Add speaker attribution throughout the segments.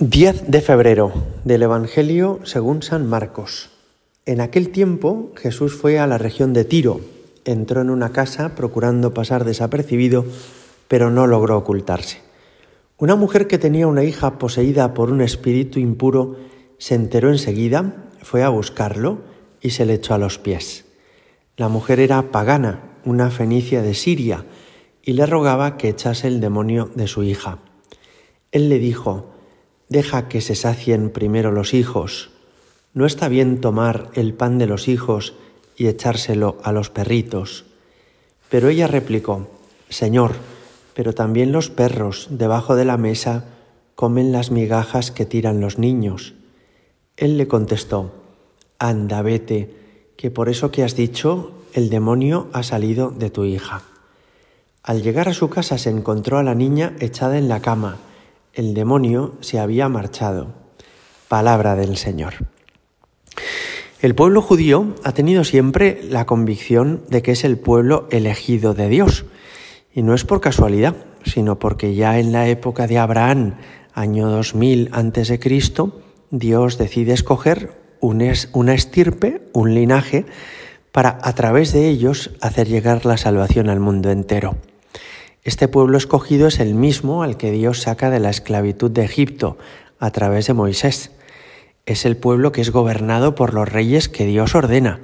Speaker 1: 10 de febrero del Evangelio según San Marcos. En aquel tiempo Jesús fue a la región de Tiro, entró en una casa procurando pasar desapercibido, pero no logró ocultarse. Una mujer que tenía una hija poseída por un espíritu impuro se enteró enseguida, fue a buscarlo y se le echó a los pies. La mujer era pagana, una fenicia de Siria, y le rogaba que echase el demonio de su hija. Él le dijo, Deja que se sacien primero los hijos. No está bien tomar el pan de los hijos y echárselo a los perritos. Pero ella replicó, Señor, pero también los perros debajo de la mesa comen las migajas que tiran los niños. Él le contestó, Anda, vete, que por eso que has dicho, el demonio ha salido de tu hija. Al llegar a su casa se encontró a la niña echada en la cama, el demonio se había marchado. Palabra del Señor. El pueblo judío ha tenido siempre la convicción de que es el pueblo elegido de Dios. Y no es por casualidad, sino porque ya en la época de Abraham, año 2000 a.C., Dios decide escoger una estirpe, un linaje, para a través de ellos hacer llegar la salvación al mundo entero. Este pueblo escogido es el mismo al que Dios saca de la esclavitud de Egipto a través de Moisés. Es el pueblo que es gobernado por los reyes que Dios ordena,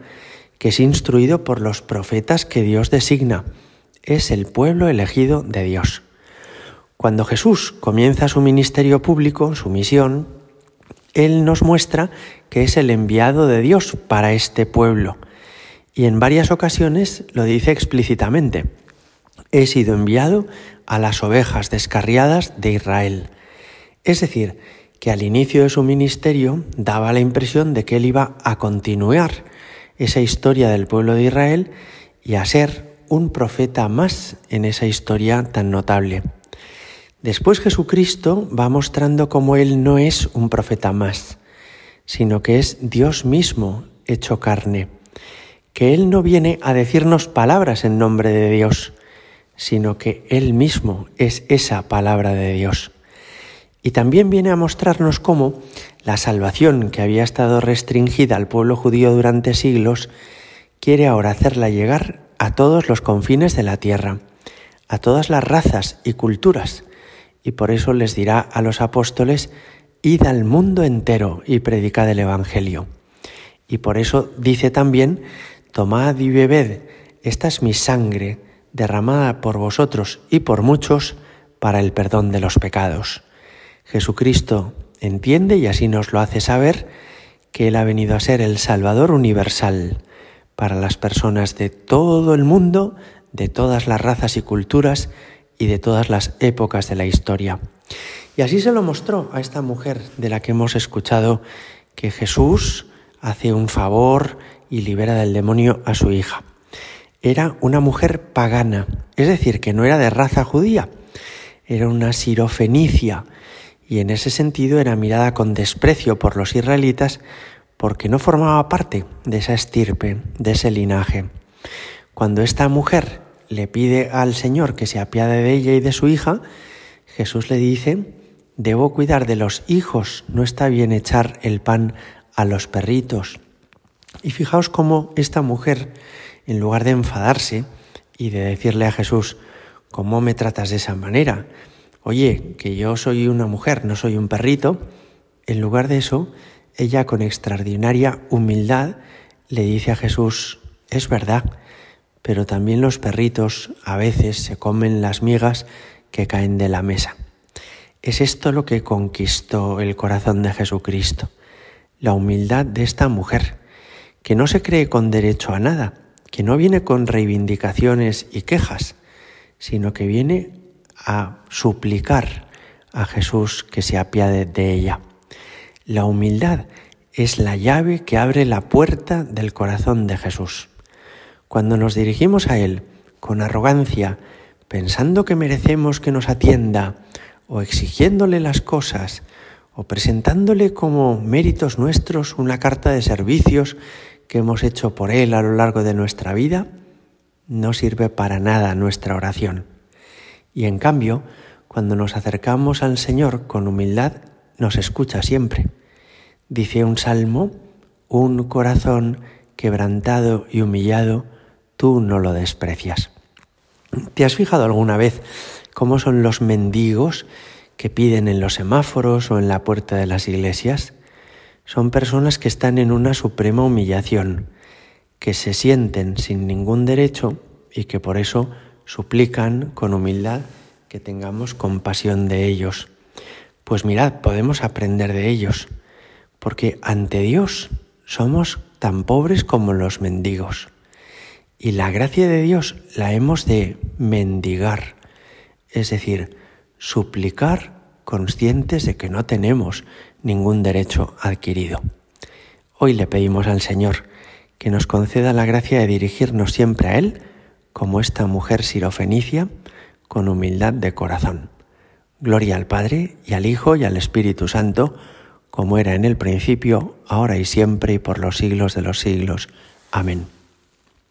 Speaker 1: que es instruido por los profetas que Dios designa. Es el pueblo elegido de Dios. Cuando Jesús comienza su ministerio público, su misión, Él nos muestra que es el enviado de Dios para este pueblo. Y en varias ocasiones lo dice explícitamente he sido enviado a las ovejas descarriadas de Israel. Es decir, que al inicio de su ministerio daba la impresión de que él iba a continuar esa historia del pueblo de Israel y a ser un profeta más en esa historia tan notable. Después Jesucristo va mostrando cómo Él no es un profeta más, sino que es Dios mismo hecho carne, que Él no viene a decirnos palabras en nombre de Dios, sino que Él mismo es esa palabra de Dios. Y también viene a mostrarnos cómo la salvación que había estado restringida al pueblo judío durante siglos quiere ahora hacerla llegar a todos los confines de la tierra, a todas las razas y culturas. Y por eso les dirá a los apóstoles, id al mundo entero y predicad el Evangelio. Y por eso dice también, tomad y bebed, esta es mi sangre derramada por vosotros y por muchos para el perdón de los pecados. Jesucristo entiende y así nos lo hace saber que Él ha venido a ser el Salvador universal para las personas de todo el mundo, de todas las razas y culturas y de todas las épocas de la historia. Y así se lo mostró a esta mujer de la que hemos escuchado que Jesús hace un favor y libera del demonio a su hija era una mujer pagana, es decir, que no era de raza judía, era una sirofenicia y en ese sentido era mirada con desprecio por los israelitas porque no formaba parte de esa estirpe, de ese linaje. Cuando esta mujer le pide al Señor que se apiade de ella y de su hija, Jesús le dice, debo cuidar de los hijos, no está bien echar el pan a los perritos. Y fijaos cómo esta mujer en lugar de enfadarse y de decirle a Jesús, ¿cómo me tratas de esa manera? Oye, que yo soy una mujer, no soy un perrito. En lugar de eso, ella con extraordinaria humildad le dice a Jesús, es verdad, pero también los perritos a veces se comen las migas que caen de la mesa. Es esto lo que conquistó el corazón de Jesucristo, la humildad de esta mujer, que no se cree con derecho a nada, que no viene con reivindicaciones y quejas, sino que viene a suplicar a Jesús que se apiade de ella. La humildad es la llave que abre la puerta del corazón de Jesús. Cuando nos dirigimos a Él con arrogancia, pensando que merecemos que nos atienda, o exigiéndole las cosas, o presentándole como méritos nuestros una carta de servicios que hemos hecho por Él a lo largo de nuestra vida, no sirve para nada nuestra oración. Y en cambio, cuando nos acercamos al Señor con humildad, nos escucha siempre. Dice un salmo, un corazón quebrantado y humillado, tú no lo desprecias. ¿Te has fijado alguna vez cómo son los mendigos que piden en los semáforos o en la puerta de las iglesias? Son personas que están en una suprema humillación, que se sienten sin ningún derecho y que por eso suplican con humildad que tengamos compasión de ellos. Pues mirad, podemos aprender de ellos, porque ante Dios somos tan pobres como los mendigos. Y la gracia de Dios la hemos de mendigar, es decir, suplicar conscientes de que no tenemos ningún derecho adquirido. Hoy le pedimos al Señor que nos conceda la gracia de dirigirnos siempre a Él, como esta mujer sirofenicia, con humildad de corazón. Gloria al Padre y al Hijo y al Espíritu Santo, como era en el principio, ahora y siempre y por los siglos de los siglos. Amén.